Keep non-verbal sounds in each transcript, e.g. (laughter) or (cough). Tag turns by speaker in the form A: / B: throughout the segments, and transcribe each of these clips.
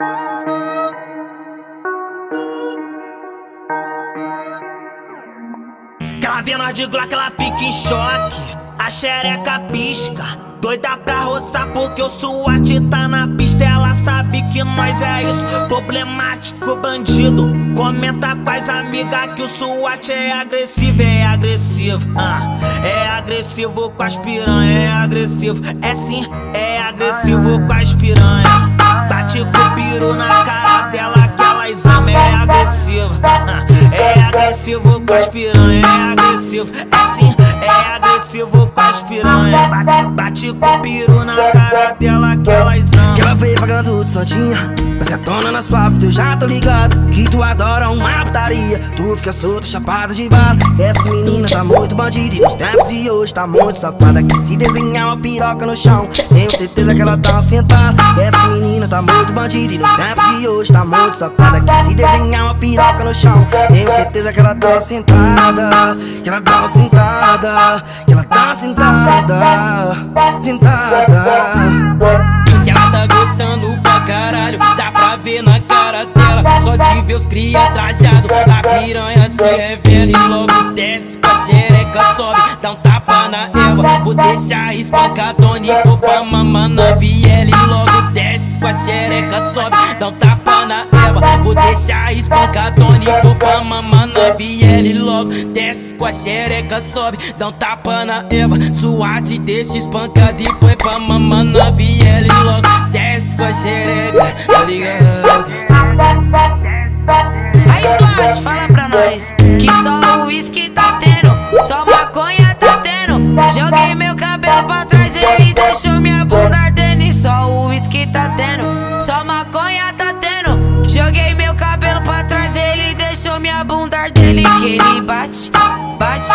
A: Que ela vê nós de Glock, ela fica em choque. A xereca pisca. Doida pra roçar porque o SWAT tá na pista. Ela sabe que nós é isso. Problemático bandido. Comenta com as amigas que o SWAT é agressivo, é agressivo. Ah, é agressivo com as piranha, é agressivo. É sim, é agressivo com as piranha. Bate com o piru na cara dela que elas amam, é agressivo. (laughs) Agressivo com as piranha, é agressivo. É sim, é agressivo com as piranha. Bate com o piru na cara dela que elas amam.
B: Que ela veio pagando de santinha Mas gatona nas suave, eu já tô ligado Que tu adora uma putaria Tu fica solto, chapada de bala Essa menina tá muito bandida E nos tempos de hoje tá muito safada Que se desenhar uma piroca no chão Tenho certeza que ela tá sentada Essa menina tá muito bandida E nos tempos de hoje tá muito safada Que se desenhar uma piroca no chão Tenho certeza que ela tá sentada Que ela tá sentada Que ela tá sentada Sentada
C: que ela tá gostando pra caralho, dá pra ver na cara dela. Só de ver os cria trajado, a piranha se revela e logo desce com a xereca sobe, dá um tapa na Eva. Vou deixar espancadônico pra mamar na viela e logo desce com a xereca sobe, dá um tapa na Eva. Vou deixar espancadônico pra mamar na viela e logo desce com a xereca sobe, dá um tapa na Eva. Suate deixa espancado e põe pra mamar na viela e logo desce com a xereca, tá ligado?
D: Aí Swat, fala pra nós Que só o uísque tá tendo Só maconha tá tendo Joguei meu Que ele bate, bate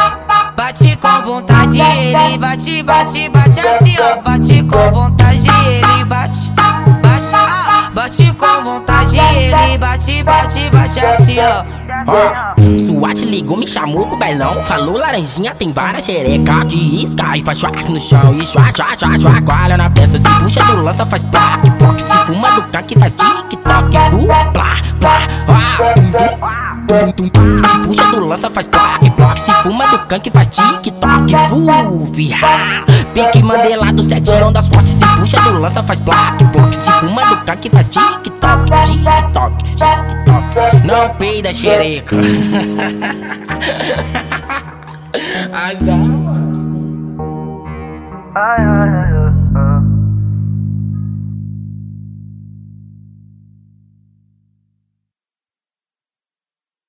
D: Bate com vontade Ele bate, bate, bate assim ó Bate com vontade Ele bate, bate ah, Bate com vontade Ele bate, bate, bate assim ó
E: Ó, SWAT ligou, me chamou pro bailão. Falou laranjinha, tem várias xereca que isca e faz chuac no chão. E chua, chua, chua, chua, coalha na peça. Se puxa do lança, faz plaque, ploc. Se fuma do canque, faz tic-toc. Plá, tum. Se puxa do lança, faz plaque, ploc. Se fuma do canque, faz tic-toc. Virra. Pique mandelado, sete ondas fortes. Se puxa do lança, faz plaque, ploc. Se fuma do canque, faz tic-toc, tic-toc, tic-toc. Não peida xereca. (laughs)
B: Ai, ai, ai.